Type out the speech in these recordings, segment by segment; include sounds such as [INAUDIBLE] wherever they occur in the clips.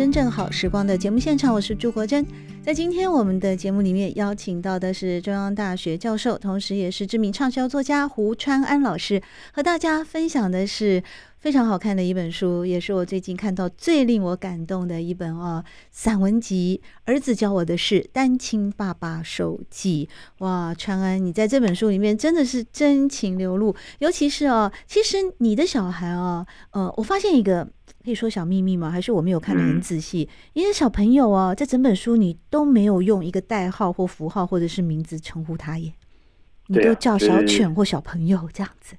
真正好时光的节目现场，我是朱国珍。在今天我们的节目里面邀请到的是中央大学教授，同时也是知名畅销作家胡川安老师，和大家分享的是非常好看的一本书，也是我最近看到最令我感动的一本哦散文集。儿子教我的事：单亲爸爸手记。哇，川安，你在这本书里面真的是真情流露，尤其是哦，其实你的小孩哦，呃，我发现一个。可以说小秘密吗？还是我没有看得很仔细？因为小朋友啊，在整本书你都没有用一个代号或符号或者是名字称呼他耶，你都叫小犬或小朋友这样子。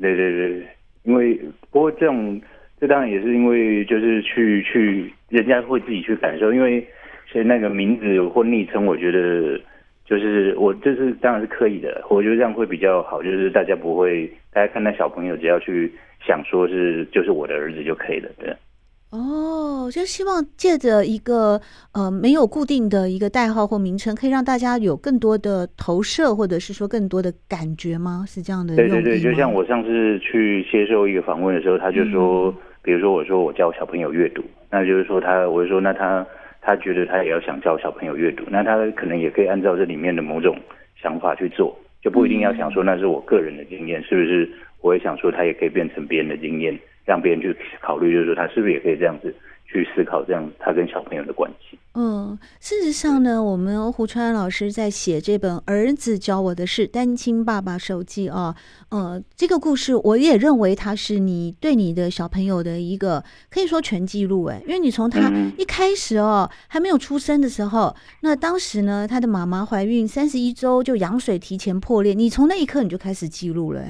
对对对，因为不过这种这当然也是因为就是去去人家会自己去感受，因为其实那个名字或昵称，我觉得就是我这是当然是刻意的，我觉得这样会比较好，就是大家不会大家看到小朋友只要去。想说是就是我的儿子就可以了，对。哦，就希望借着一个呃没有固定的一个代号或名称，可以让大家有更多的投射，或者是说更多的感觉吗？是这样的。对对对，就像我上次去接受一个访问的时候，他就说，嗯、比如说我说我教小朋友阅读，那就是说他，我就说那他他觉得他也要想教小朋友阅读，那他可能也可以按照这里面的某种想法去做，就不一定要想说那是我个人的经验，嗯、是不是？我也想说，他也可以变成别人的经验，让别人去考虑，就是说他是不是也可以这样子去思考，这样他跟小朋友的关系。嗯，事实上呢，我们胡川老师在写这本《儿子教我的事：单亲爸爸手记》啊，呃，这个故事我也认为它是你对你的小朋友的一个可以说全记录哎，因为你从他一开始哦、嗯、还没有出生的时候，那当时呢，他的妈妈怀孕三十一周就羊水提前破裂，你从那一刻你就开始记录了。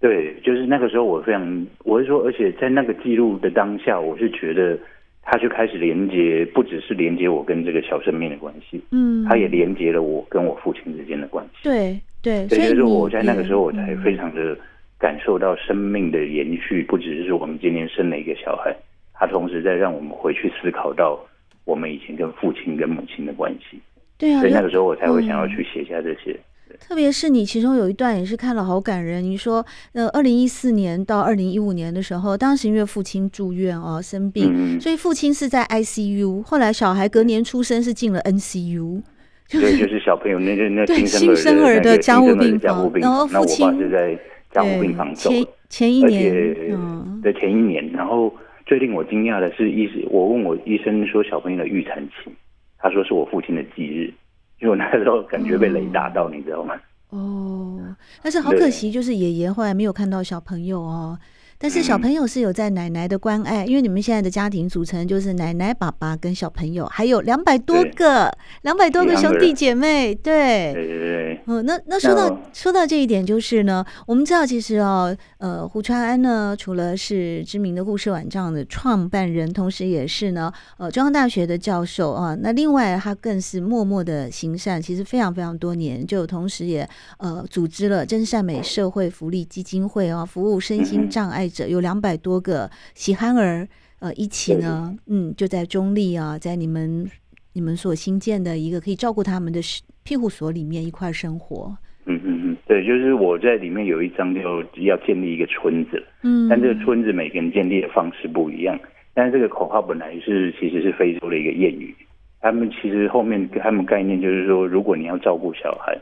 对，就是那个时候，我非常，我是说，而且在那个记录的当下，我是觉得，他就开始连接，不只是连接我跟这个小生命的关系，嗯，他也连接了我跟我父亲之间的关系。对对，所以就是我在那个时候，我才非常的感受到生命的延续，不只是我们今天生了一个小孩，他同时在让我们回去思考到我们以前跟父亲跟母亲的关系。对啊，所以那个时候我才会想要去写下这些。特别是你其中有一段也是看了好感人。你说，呃，二零一四年到二零一五年的时候，当时因为父亲住院哦，生病，嗯、所以父亲是在 ICU。后来小孩隔年出生是进了 NCU，对，就是小朋友那个 [LAUGHS] 那对新生儿的加护病房，然后父亲是在加护病房走前前一年，嗯，的前一年。然后最令我惊讶的是，医生我问我医生说小朋友的预产期，他说是我父亲的忌日。因为我那时候感觉被雷打到，哦、你知道吗？哦，但是好可惜，就是爷爷后来没有看到小朋友哦。但是小朋友是有在奶奶的关爱，嗯、因为你们现在的家庭组成就是奶奶、爸爸跟小朋友，还有两百多个、两百多个兄弟姐妹。对，对对对。嗯，那那说到说到这一点，就是呢，我们知道其实哦，呃，胡川安呢，除了是知名的故事网站的创办人，同时也是呢，呃，中央大学的教授啊。那另外他更是默默的行善，其实非常非常多年，就同时也呃组织了真善美社会福利基金会啊，服务身心障碍。有两百多个喜憨儿，呃，一起呢，嗯，就在中立啊，在你们你们所新建的一个可以照顾他们的庇护所里面一块生活。嗯嗯嗯，对，就是我在里面有一张就要建立一个村子，嗯，但这个村子每个人建立的方式不一样。但是这个口号本来是其实是非洲的一个谚语，他们其实后面他们概念就是说，如果你要照顾小孩。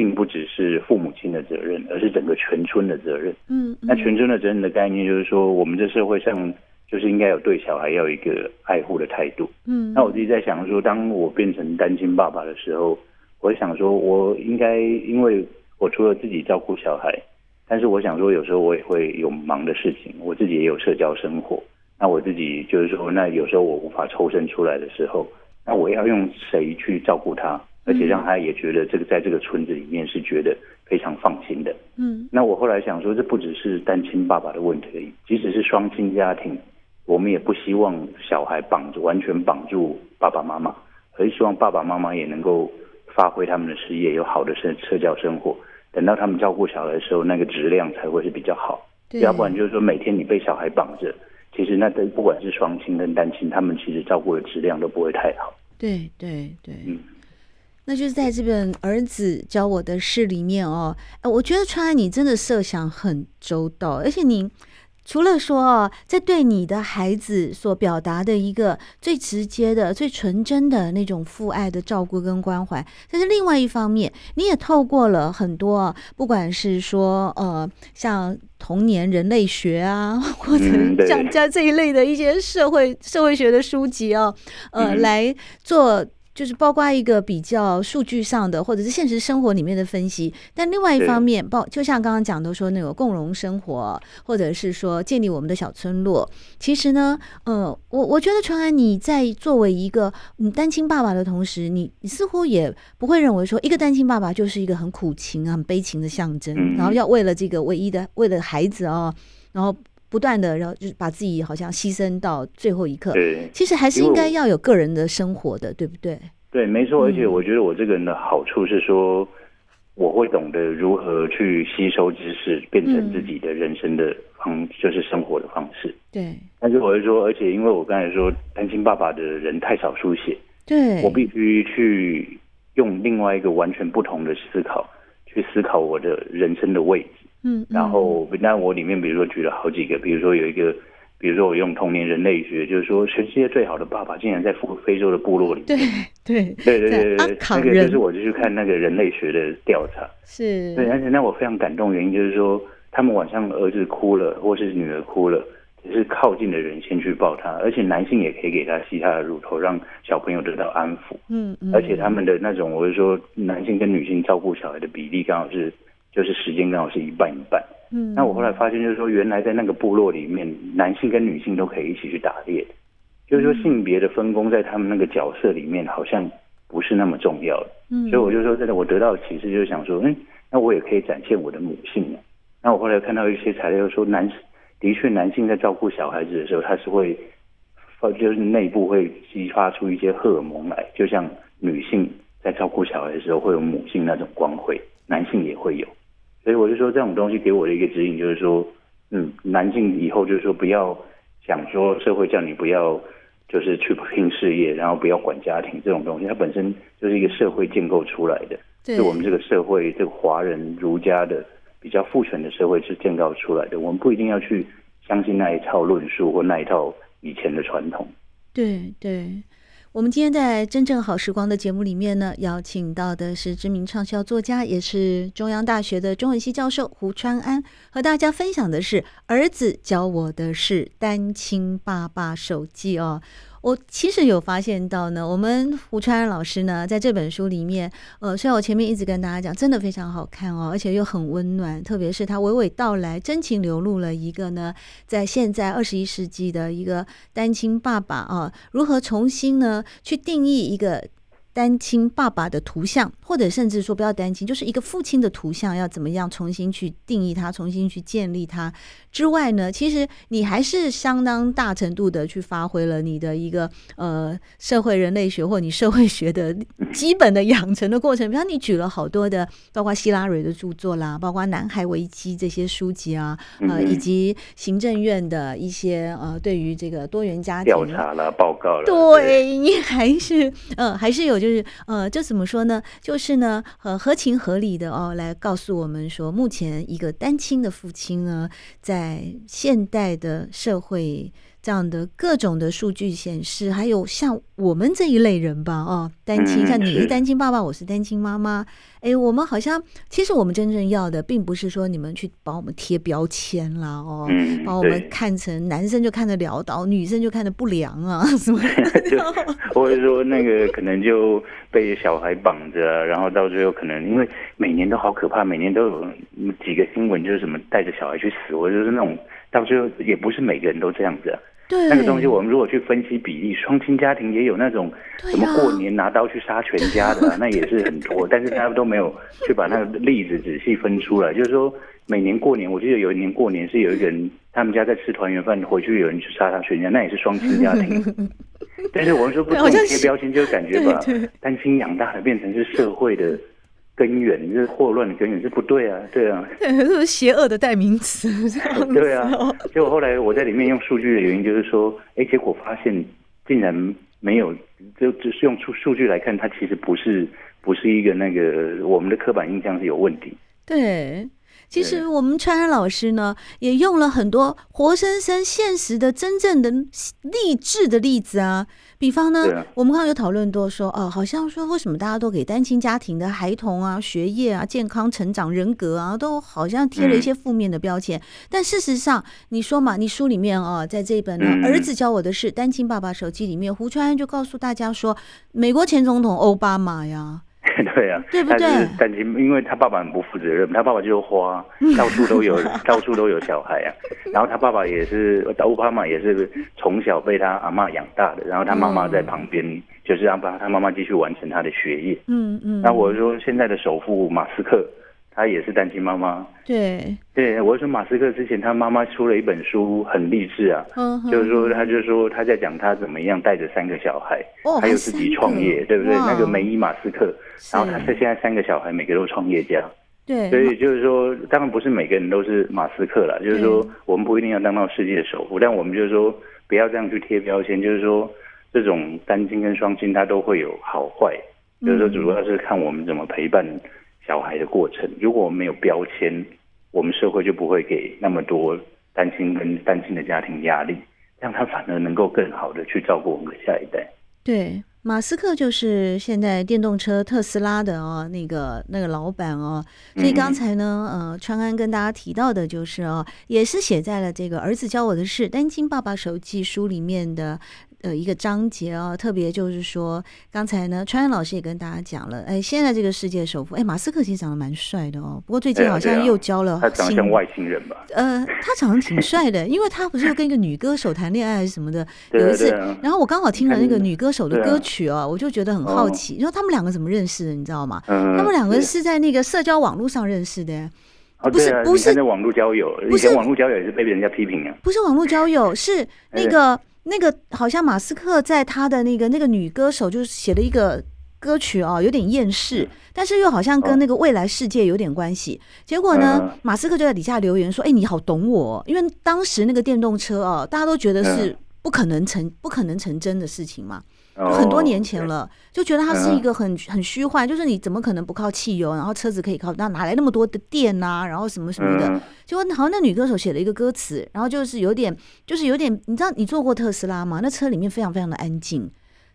并不只是父母亲的责任，而是整个全村的责任。嗯，那全村的责任的概念就是说，我们这社会上就是应该有对小孩要有一个爱护的态度。嗯，那我自己在想说，当我变成单亲爸爸的时候，我想说，我应该因为我除了自己照顾小孩，但是我想说，有时候我也会有忙的事情，我自己也有社交生活。那我自己就是说，那有时候我无法抽身出来的时候，那我要用谁去照顾他？而且让他也觉得这个在这个村子里面是觉得非常放心的。嗯，那我后来想说，这不只是单亲爸爸的问题而已，即使是双亲家庭，我们也不希望小孩绑住，完全绑住爸爸妈妈，而是希望爸爸妈妈也能够发挥他们的事业，有好的社社交生活。等到他们照顾小孩的时候，那个质量才会是比较好。对，要不然就是说每天你被小孩绑着，其实那不管是双亲跟单亲，他们其实照顾的质量都不会太好。对对对，嗯。那就是在这本儿子教我的事里面哦，哎，我觉得川安你真的设想很周到，而且你除了说哦，在对你的孩子所表达的一个最直接的、最纯真的那种父爱的照顾跟关怀，但是另外一方面，你也透过了很多，不管是说呃，像童年人类学啊，或者像家这一类的一些社会社会学的书籍哦，呃，来做。就是包括一个比较数据上的，或者是现实生活里面的分析，但另外一方面，包就像刚刚讲的说那个共荣生活，或者是说建立我们的小村落。其实呢，呃，我我觉得传安你在作为一个嗯单亲爸爸的同时，你你似乎也不会认为说一个单亲爸爸就是一个很苦情啊、很悲情的象征，然后要为了这个唯一的为了孩子啊，然后。不断的，然后就是把自己好像牺牲到最后一刻。对，其实还是应该要有个人的生活的，对不对？对，没错。而且我觉得我这个人的好处是说，我会懂得如何去吸收知识，变成自己的人生的方，就是生活的方式。对。但是我是说，而且因为我刚才说单亲爸爸的人太少书写，对，我必须去用另外一个完全不同的思考去思考我的人生的位置。嗯，然后那我里面比如说举了好几个，比如说有一个，比如说我用童年人类学，就是说全世界最好的爸爸竟然在非非洲的部落里面。对对对对对对，那个就是我就去看那个人类学的调查。是。对，而且让我非常感动，原因就是说，他们晚上儿子哭了，或是女儿哭了，只是靠近的人先去抱他，而且男性也可以给他吸他的乳头，让小朋友得到安抚。嗯嗯。而且他们的那种，我是说，男性跟女性照顾小孩的比例刚好是。就是时间刚好是一半一半，嗯，那我后来发现，就是说，原来在那个部落里面，男性跟女性都可以一起去打猎，就是说性别的分工在他们那个角色里面好像不是那么重要的，嗯，所以我就说，真的，我得到的启示就是想说，嗯，那我也可以展现我的母性了。那我后来看到一些材料说，男的确男性在照顾小孩子的时候，他是会，就是内部会激发出一些荷尔蒙来，就像女性在照顾小孩的时候会有母性那种光辉，男性也会有。所以我就说，这种东西给我的一个指引就是说，嗯，男性以后就是说不要想说社会叫你不要就是去拼事业，然后不要管家庭这种东西，它本身就是一个社会建构出来的，是我们这个社会这个华人儒家的比较父权的社会是建构出来的，我们不一定要去相信那一套论述或那一套以前的传统。对对。我们今天在真正好时光的节目里面呢，邀请到的是知名畅销作家，也是中央大学的中文系教授胡川安，和大家分享的是儿子教我的是单亲爸爸手记哦。我其实有发现到呢，我们胡川老师呢，在这本书里面，呃，虽然我前面一直跟大家讲，真的非常好看哦，而且又很温暖，特别是他娓娓道来，真情流露了一个呢，在现在二十一世纪的一个单亲爸爸啊，如何重新呢去定义一个。单亲爸爸的图像，或者甚至说不要单亲，就是一个父亲的图像，要怎么样重新去定义它，重新去建立它之外呢？其实你还是相当大程度的去发挥了你的一个呃社会人类学或你社会学的基本的养成的过程。比方你举了好多的，包括希拉蕊的著作啦，包括《男孩危机》这些书籍啊，呃，以及行政院的一些呃对于这个多元家庭调查了报告了，对你还是呃还是有。就是呃，这怎么说呢？就是呢，呃，合情合理的哦，来告诉我们说，目前一个单亲的父亲呢，在现代的社会。这样的各种的数据显示，还有像我们这一类人吧，哦，单亲，像你是单亲爸爸，我是单亲妈妈，哎，我们好像其实我们真正要的，并不是说你们去把我们贴标签啦，哦，把我们看成男生就看得潦倒，女生就看得不良啊，[LAUGHS] 什么？[LAUGHS] [LAUGHS] 或者说那个可能就被小孩绑着，然后到最后可能因为每年都好可怕，每年都有几个新闻，就是什么带着小孩去死，或者是那种。到最后也不是每个人都这样子啊。对，那个东西我们如果去分析比例，双亲家庭也有那种什么过年拿刀去杀全家的，啊，[LAUGHS] 那也是很多。但是大家都没有去把那个例子仔细分出来。就是说，每年过年，我记得有一年过年是有一个人，他们家在吃团圆饭，回去有人去杀他全家，那也是双亲家庭。[LAUGHS] 但是我们说不能贴标签，就感觉把单亲养大的变成是社会的。根源，这是祸乱的根源，是不对啊，对啊，对，这是邪恶的代名词，[LAUGHS] 对啊。结果后来我在里面用数据的原因就是说，哎，结果发现竟然没有，就只是用数数据来看，它其实不是不是一个那个我们的刻板印象是有问题。对，其实我们川安老师呢，也用了很多活生生、现实的、真正的励志的例子啊。比方呢，啊、我们刚刚有讨论多说，哦，好像说为什么大家都给单亲家庭的孩童啊、学业啊、健康成长、人格啊，都好像贴了一些负面的标签。嗯、但事实上，你说嘛，你书里面啊、哦，在这一本呢，嗯、儿子教我的事，单亲爸爸手记里面，胡川安就告诉大家说，美国前总统奥巴马呀。[LAUGHS] 对啊，对不对？但是因为他爸爸很不负责任，他爸爸就是花，到处都有，[LAUGHS] 到处都有小孩啊。然后他爸爸也是，奥巴马也是从小被他阿嬷养大的，然后他妈妈在旁边，嗯、就是让他他妈妈继续完成他的学业。嗯嗯。那我说现在的首富马斯克。他也是单亲妈妈，对。对，我说马斯克之前他妈妈出了一本书，很励志啊，嗯、就是说他就说他在讲他怎么样带着三个小孩，哦、还有自己创业，对不对？那个梅伊马斯克，然后他是现在三个小孩每个都创业家，对，所以就是说，当然不是每个人都是马斯克了，就是说我们不一定要当到世界首富，但我们就是说不要这样去贴标签，就是说这种单亲跟双亲他都会有好坏，嗯、就是说主要是看我们怎么陪伴。小孩的过程，如果我们没有标签，我们社会就不会给那么多单亲跟单亲的家庭压力，让他反而能够更好的去照顾我们的下一代。对，马斯克就是现在电动车特斯拉的哦，那个那个老板哦。所以刚才呢，呃，川安跟大家提到的就是哦，也是写在了这个儿子教我的事单亲爸爸手记书里面的。呃，一个章节哦，特别就是说，刚才呢，川安老师也跟大家讲了，哎，现在这个世界首富，哎，马斯克其实长得蛮帅的哦，不过最近好像又交了，他长得像外星人吧？呃，他长得挺帅的，因为他不是又跟一个女歌手谈恋爱还是什么的，有一次，然后我刚好听了那个女歌手的歌曲哦，我就觉得很好奇，你说他们两个怎么认识的？你知道吗？他们两个是在那个社交网络上认识的，不是不是在网络交友，以前网络交友也是被人家批评啊，不是网络交友，是 [LAUGHS] 那个。那个好像马斯克在他的那个那个女歌手就写了一个歌曲哦，有点厌世，但是又好像跟那个未来世界有点关系。结果呢，马斯克就在底下留言说：“哎，你好懂我，因为当时那个电动车哦，大家都觉得是不可能成不可能成真的事情嘛。”很多年前了，就觉得它是一个很很虚幻，就是你怎么可能不靠汽油，然后车子可以靠，那哪来那么多的电呐、啊？然后什么什么的，结果好像那女歌手写了一个歌词，然后就是有点，就是有点，你知道你坐过特斯拉吗？那车里面非常非常的安静。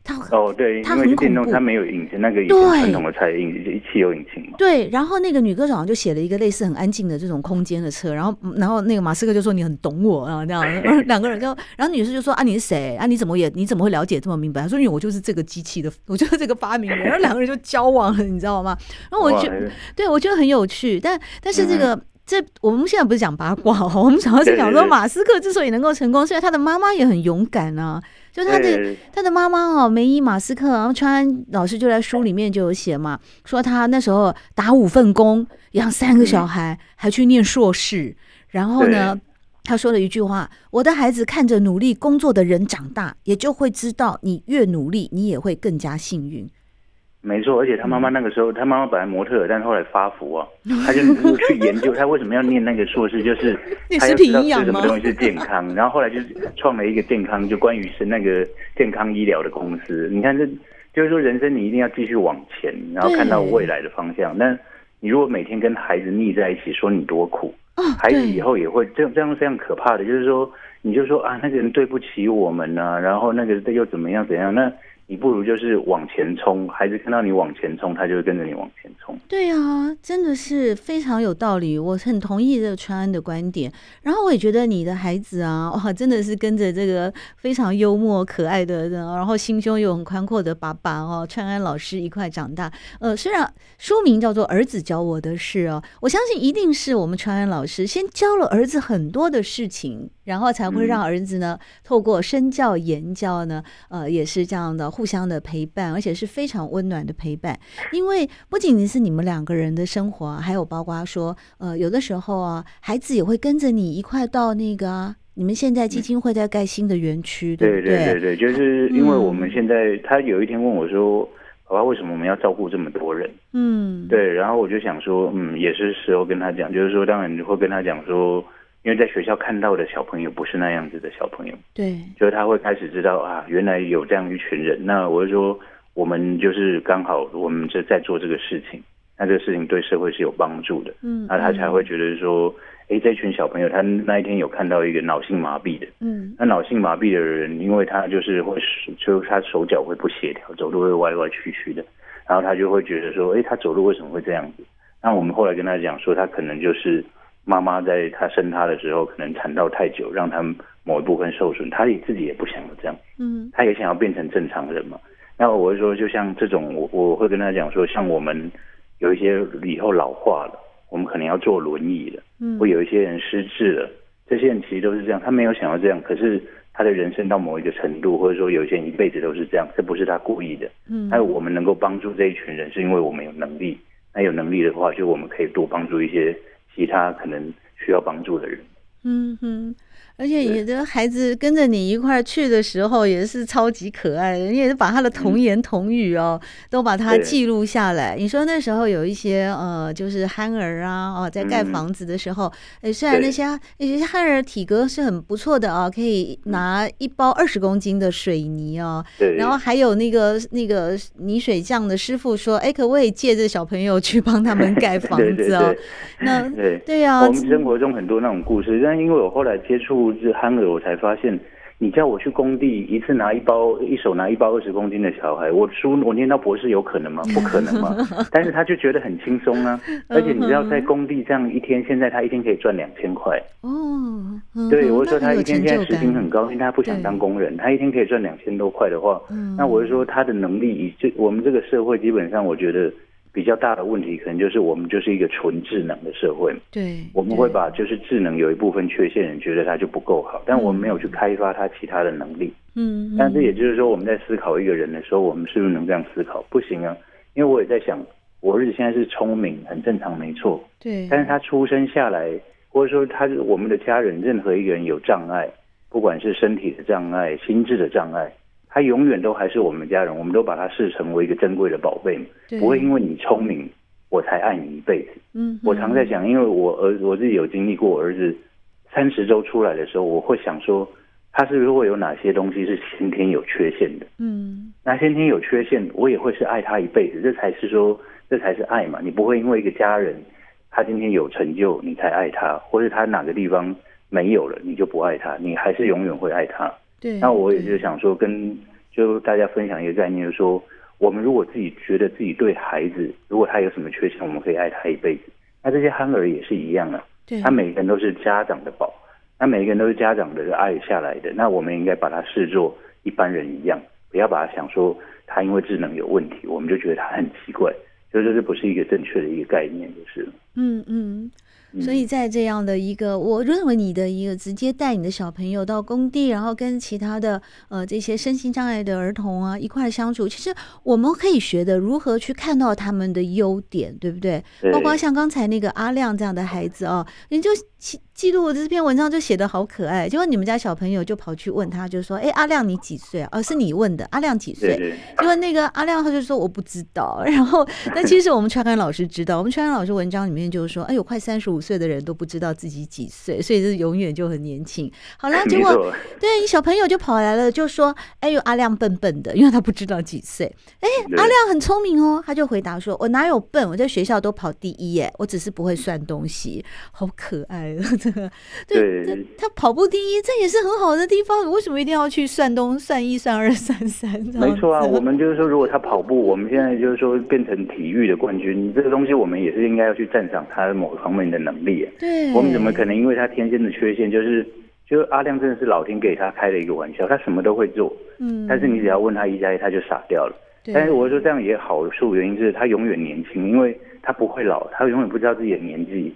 它哦，对，它很恐怖，它没有引擎，那个以前传统的才引汽油引擎嘛。对，然后那个女歌手好像就写了一个类似很安静的这种空间的车，然后然后那个马斯克就说你很懂我啊，这样，两个人就，然后女士就说啊你是谁啊你怎么也你怎么会了解这么明白？他说因为我就是这个机器的，我就是这个发明人，然后两个人就交往了，你知道吗？然后我就对我觉得很有趣，但但是这个。这我们现在不是讲八卦哦，我们主要是讲说马斯克之所以能够成功，是因为他的妈妈也很勇敢啊。就他的他的妈妈哦，梅姨马斯克，然后川安老师就在书里面就有写嘛，说他那时候打五份工，养三个小孩，还去念硕士。然后呢，他说了一句话：“我的孩子看着努力工作的人长大，也就会知道，你越努力，你也会更加幸运。”没错，而且他妈妈那个时候，他妈妈本来模特，但是后来发福啊，[LAUGHS] 他就去研究他为什么要念那个硕士，就是 [LAUGHS] 他要知道吃什么东西是健康，[LAUGHS] 然后后来就创了一个健康，就关于是那个健康医疗的公司。你看这，就是说人生你一定要继续往前，然后看到未来的方向。那你如果每天跟孩子腻在一起，说你多苦，孩子以后也会这样这样非常可怕的，就是说你就说啊，那个人对不起我们啊，然后那个又怎么样怎样那。你不如就是往前冲，孩子看到你往前冲，他就会跟着你往前冲。对啊，真的是非常有道理，我很同意这个川安的观点。然后我也觉得你的孩子啊，哇，真的是跟着这个非常幽默可爱的，然后心胸又很宽阔的爸爸哦，川安老师一块长大。呃，虽然书名叫做《儿子教我的事》哦，我相信一定是我们川安老师先教了儿子很多的事情，然后才会让儿子呢，嗯、透过身教言教呢，呃，也是这样的。互相的陪伴，而且是非常温暖的陪伴。因为不仅仅是你们两个人的生活，还有包括说，呃，有的时候啊，孩子也会跟着你一块到那个、啊、你们现在基金会在盖新的园区，对不对？对对对，就是因为我们现在，嗯、他有一天问我说：“爸爸，为什么我们要照顾这么多人？”嗯，对。然后我就想说，嗯，也是时候跟他讲，就是说，当然会跟他讲说。因为在学校看到的小朋友不是那样子的小朋友，对，就是他会开始知道啊，原来有这样一群人。那我就说，我们就是刚好我们就在做这个事情，那这个事情对社会是有帮助的，嗯，那他才会觉得说，哎，这群小朋友他那一天有看到一个脑性麻痹的，嗯，那脑性麻痹的人，因为他就是会，就他手脚会不协调，走路会歪歪曲曲的，然后他就会觉得说，哎，他走路为什么会这样子？那我们后来跟他讲说，他可能就是。妈妈在她生他的时候，可能产道太久，让他某一部分受损，她也自己也不想要这样，嗯，他也想要变成正常人嘛。那我会说，就像这种，我我会跟他讲说，像我们有一些以后老化了，我们可能要坐轮椅了，嗯，会有一些人失智了，这些人其实都是这样，他没有想要这样，可是他的人生到某一个程度，或者说有些人一辈子都是这样，这不是他故意的，嗯，那我们能够帮助这一群人，是因为我们有能力，那有能力的话，就我们可以多帮助一些。其他可能需要帮助的人，嗯哼。而且你的孩子跟着你一块儿去的时候也是超级可爱的，你也是把他的童言童语哦，嗯、都把它记录下来。你说那时候有一些呃，就是憨儿啊，哦，在盖房子的时候，哎、嗯，虽然那些那些憨儿体格是很不错的啊，可以拿一包二十公斤的水泥哦，对，然后还有那个那个泥水匠的师傅说，哎，可不可以借着小朋友去帮他们盖房子哦？对对对那对对呀，我们生活中很多那种故事，但因为我后来接触。是憨儿，我才发现，你叫我去工地一次拿一包，一手拿一包二十公斤的小孩，我书我念到博士有可能吗？[LAUGHS] 不可能嘛。但是他就觉得很轻松啊，[LAUGHS] 而且你知道，在工地这样一天，现在他一天可以赚两千块哦。对，我说他一天现在时薪很高，因为他不想当工人，他一天可以赚两千多块的话，那我就说他的能力，以这我们这个社会基本上，我觉得。比较大的问题，可能就是我们就是一个纯智能的社会。对，我们会把就是智能有一部分缺陷，人觉得它就不够好，但我们没有去开发它其他的能力。嗯，但是也就是说，我们在思考一个人的时候，我们是不是能这样思考？不行啊，因为我也在想，我儿子现在是聪明，很正常，没错。对，但是他出生下来，或者说他我们的家人，任何一个人有障碍，不管是身体的障碍、心智的障碍。他永远都还是我们家人，我们都把他视成为一个珍贵的宝贝，不会因为你聪明，我才爱你一辈子。嗯，我常在想，因为我儿子我自己有经历过，我儿子三十周出来的时候，我会想说，他是不是会有哪些东西是先天有缺陷的？嗯，那先天有缺陷，我也会是爱他一辈子，这才是说，这才是爱嘛。你不会因为一个家人他今天有成就，你才爱他，或者他哪个地方没有了，你就不爱他，你还是永远会爱他。对，那我也就想说，跟就大家分享一个概念，就是说，我们如果自己觉得自己对孩子，如果他有什么缺陷，我们可以爱他一辈子。那这些憨儿也是一样啊，对，他每个人都是家长的宝，那每个人都是家长的爱下来的，那我们应该把他视作一般人一样，不要把他想说他因为智能有问题，我们就觉得他很奇怪，所以这是不是一个正确的一个概念，就是嗯嗯。所以在这样的一个，我认为你的一个直接带你的小朋友到工地，然后跟其他的呃这些身心障碍的儿童啊一块相处，其实我们可以学的如何去看到他们的优点，对不对？包括像刚才那个阿亮这样的孩子啊，你就记记录这篇文章就写的好可爱，结果你们家小朋友就跑去问他，就说：“哎，阿亮你几岁啊？”、哦、是你问的，阿亮几岁？结果那个阿亮他就说：“我不知道。” [LAUGHS] 然后那其实我们川安老师知道，我们川安老师文章里面就是说：“哎呦，快三十五岁。”的人都不知道自己几岁，所以是永远就很年轻。好了，结果对你小朋友就跑来了，就说：“哎呦，阿亮笨笨的，因为他不知道几岁。”哎，阿亮很聪明哦，他就回答说：“我哪有笨？我在学校都跑第一耶，我只是不会算东西。”好可爱 [LAUGHS] 对，对他跑步第一，这也是很好的地方。为什么一定要去算东、算一、算二、算三？[LAUGHS] 没错啊，我们就是说，如果他跑步，我们现在就是说变成体育的冠军，这个东西我们也是应该要去赞赏他某方面的能力啊。对，我们怎么可能因为他天生的缺陷，就是就是阿亮真的是老天给他开了一个玩笑，他什么都会做，嗯，但是你只要问他一加一，他就傻掉了。但是我说这样也好处，原因是他永远年轻，因为他不会老，他永远不知道自己的年纪，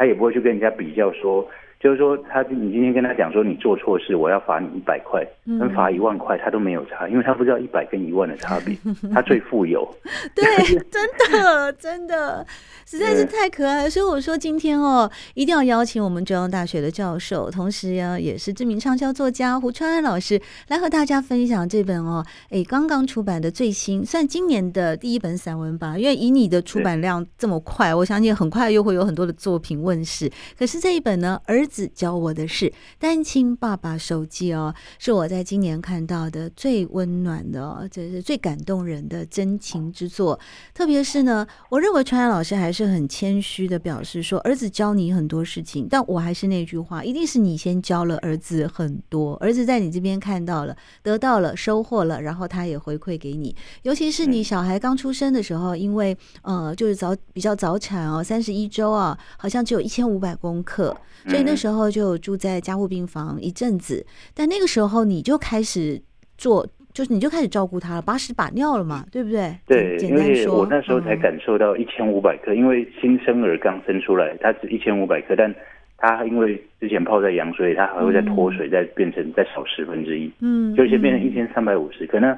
他也不会去跟人家比较说。就是说，他你今天跟他讲说你做错事，我要罚你一百块，跟罚一万块，他都没有差，因为他不知道一百跟一万的差别，[LAUGHS] 他最富有。[LAUGHS] 对，真的真的实在是太可爱了。所以我说今天哦，一定要邀请我们中央大学的教授，同时呀也是知名畅销作家胡川安老师来和大家分享这本哦，哎，刚刚出版的最新，算今年的第一本散文吧。因为以你的出版量这么快，我相信很快又会有很多的作品问世。可是这一本呢，儿子教我的是单亲爸爸手记哦，是我在今年看到的最温暖的，这是最感动人的真情之作。特别是呢，我认为川安老师还是很谦虚的表示说，儿子教你很多事情，但我还是那句话，一定是你先教了儿子很多，儿子在你这边看到了，得到了，收获了，然后他也回馈给你。尤其是你小孩刚出生的时候，因为呃，就是早比较早产哦，三十一周啊，好像只有一千五百公克。所以那时候就住在加护病房一阵子，但那个时候你就开始做，就是你就开始照顾他了，把屎把尿了嘛，对不对？对，因为我那时候才感受到一千五百克，因为新生儿刚生出来，他是一千五百克，但他因为之前泡在羊水，他还会再脱水，再变成再少十分之一，嗯，就先变成一千三百五十克。那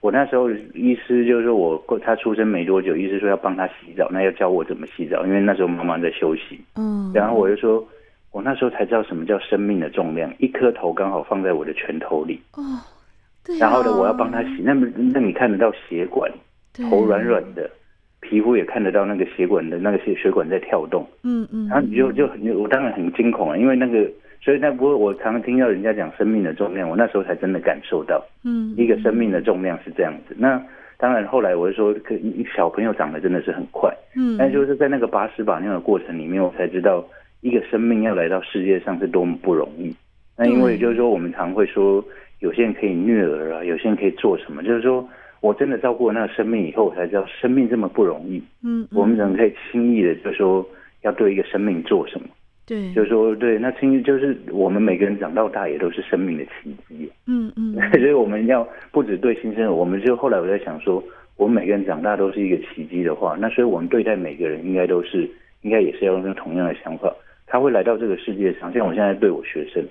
我那时候医师就是说我他出生没多久，医师说要帮他洗澡，那要教我怎么洗澡，因为那时候妈妈在休息，嗯，然后我就说。我那时候才知道什么叫生命的重量，一颗头刚好放在我的拳头里。哦，对、啊。然后呢，我要帮他洗，那么那你看得到血管，头软软的，皮肤也看得到那个血管的那个血血管在跳动。嗯嗯。然后你就就很，我当然很惊恐啊，因为那个，所以那不过我常常听到人家讲生命的重量，我那时候才真的感受到，嗯，一个生命的重量是这样子。那当然后来我就说，可小朋友长得真的是很快，嗯，但就是在那个拔屎把尿的过程里面，我才知道。一个生命要来到世界上是多么不容易。那因为就是说，我们常会说，有些人可以虐儿啊，有些人可以做什么。就是说我真的照顾了那个生命以后，我才知道生命这么不容易。嗯，我们怎么可以轻易的就说要对一个生命做什么？对，就是说对，那轻易就是我们每个人长到大也都是生命的奇迹。嗯嗯，[LAUGHS] 所以我们要不止对新生儿，我们就后来我在想说，我们每个人长大都是一个奇迹的话，那所以我们对待每个人应该都是应该也是要用同样的想法。他会来到这个世界上，像我现在对我学生，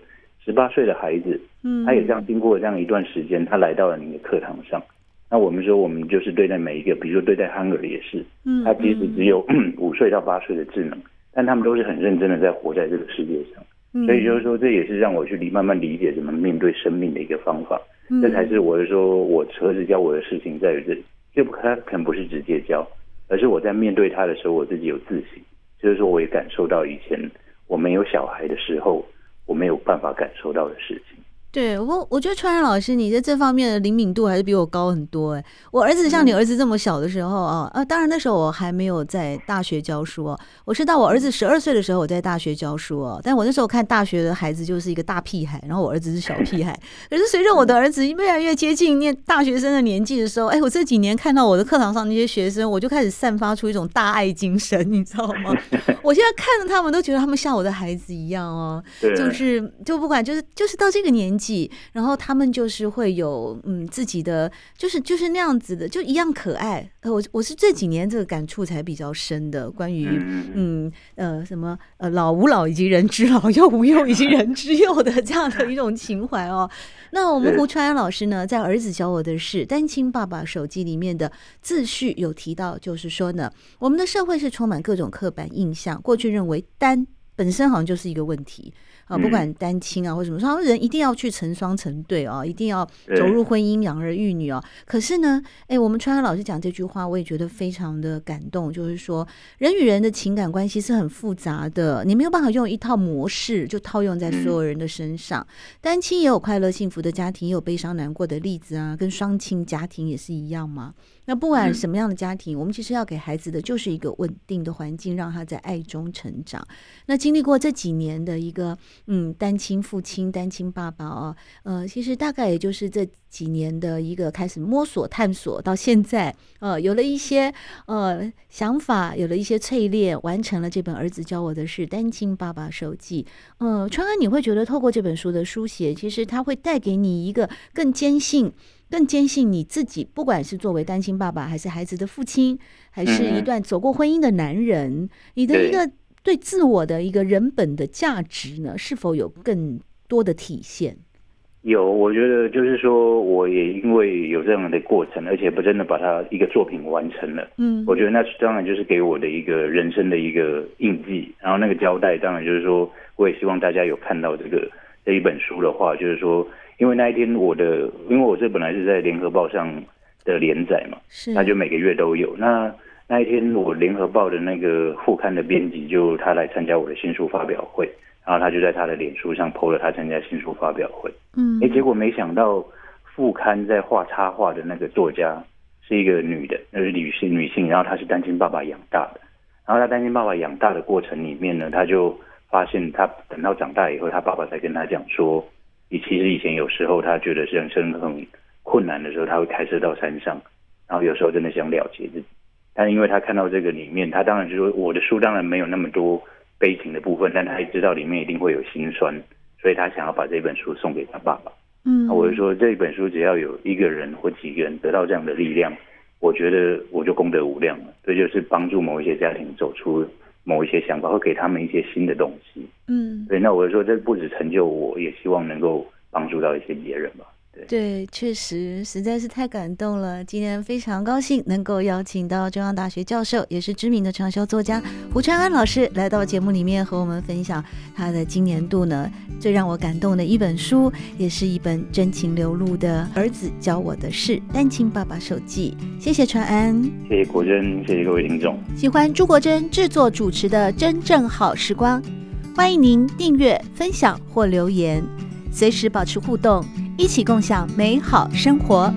十八岁的孩子，嗯，他也这样经过这样一段时间，他来到了你的课堂上。那我们说，我们就是对待每一个，比如说对待憨儿也是，嗯，他即使只有 [CLEARS THROAT] 五岁到八岁的智能，但他们都是很认真的在活在这个世界上。所以就是说，这也是让我去理慢慢理解怎么面对生命的一个方法。这才是我是说我车子教我的事情在于这，这他可能不是直接教，而是我在面对他的时候，我自己有自省，就是说我也感受到以前。我没有小孩的时候，我没有办法感受到的事情。对我，我觉得川然老师你在这方面的灵敏度还是比我高很多哎。我儿子像你儿子这么小的时候啊，啊，当然那时候我还没有在大学教书哦。我是到我儿子十二岁的时候我在大学教书哦。但我那时候看大学的孩子就是一个大屁孩，然后我儿子是小屁孩。[LAUGHS] 可是随着我的儿子越来越接近念大学生的年纪的时候，哎，我这几年看到我的课堂上那些学生，我就开始散发出一种大爱精神，你知道吗？我现在看着他们都觉得他们像我的孩子一样哦，[LAUGHS] 就是就不管就是就是到这个年纪。然后他们就是会有嗯自己的，就是就是那样子的，就一样可爱。呃，我我是这几年这个感触才比较深的，关于嗯呃什么呃老吾老以及人之老，幼吾幼以及 [LAUGHS] 人之幼的这样的一种情怀哦。那我们胡传安老师呢，在儿子教我的事单亲爸爸手机里面的自序有提到，就是说呢，我们的社会是充满各种刻板印象，过去认为单本身好像就是一个问题。啊，不管单亲啊或什么，说人一定要去成双成对哦，一定要走入婚姻养儿育女哦。可是呢，哎，我们川川老师讲这句话，我也觉得非常的感动，就是说人与人的情感关系是很复杂的，你没有办法用一套模式就套用在所有人的身上。单亲也有快乐幸福的家庭，也有悲伤难过的例子啊，跟双亲家庭也是一样嘛。那不管什么样的家庭，我们其实要给孩子的就是一个稳定的环境，让他在爱中成长。那经历过这几年的一个嗯单亲父亲、单亲爸爸哦，呃，其实大概也就是这几年的一个开始摸索、探索，到现在呃有了一些呃想法，有了一些淬炼，完成了这本《儿子教我的事：单亲爸爸手记》。呃，川安，你会觉得透过这本书的书写，其实它会带给你一个更坚信。更坚信你自己，不管是作为单亲爸爸，还是孩子的父亲，还是一段走过婚姻的男人，嗯、你的一个对自我的一个人本的价值呢，是否有更多的体现？有，我觉得就是说，我也因为有这样的过程，而且不真的把它一个作品完成了。嗯，我觉得那当然就是给我的一个人生的一个印记。然后那个交代，当然就是说，我也希望大家有看到这个这一本书的话，就是说。因为那一天我的，因为我这本来是在联合报上的连载嘛，是，那就每个月都有。那那一天我联合报的那个副刊的编辑就他来参加我的新书发表会，然后他就在他的脸书上 po 了他参加新书发表会。嗯，哎，结果没想到副刊在画插画的那个作家是一个女的，那是女性女性，然后她是单亲爸爸养大的。然后她单亲爸爸养大的过程里面呢，她就发现他等到长大以后，他爸爸才跟他讲说。你其实以前有时候他觉得人生很困难的时候，他会开车到山上，然后有时候真的想了结自己。但因为他看到这个里面，他当然就说我的书当然没有那么多悲情的部分，但他也知道里面一定会有心酸，所以他想要把这本书送给他爸爸。嗯，我就说这本书只要有一个人或几个人得到这样的力量，我觉得我就功德无量了。这就是帮助某一些家庭走出。某一些想法会给他们一些新的东西，嗯，对，那我就说这不止成就我，也希望能够帮助到一些别人吧。对，确实实在是太感动了。今天非常高兴能够邀请到中央大学教授，也是知名的畅销作家胡川安老师来到节目里面和我们分享他的今年度呢最让我感动的一本书，也是一本真情流露的儿子教我的事——单亲爸爸手记。谢谢传安，谢谢国珍，谢谢各位听众。喜欢朱国珍制作主持的《真正好时光》，欢迎您订阅、分享或留言，随时保持互动。一起共享美好生活。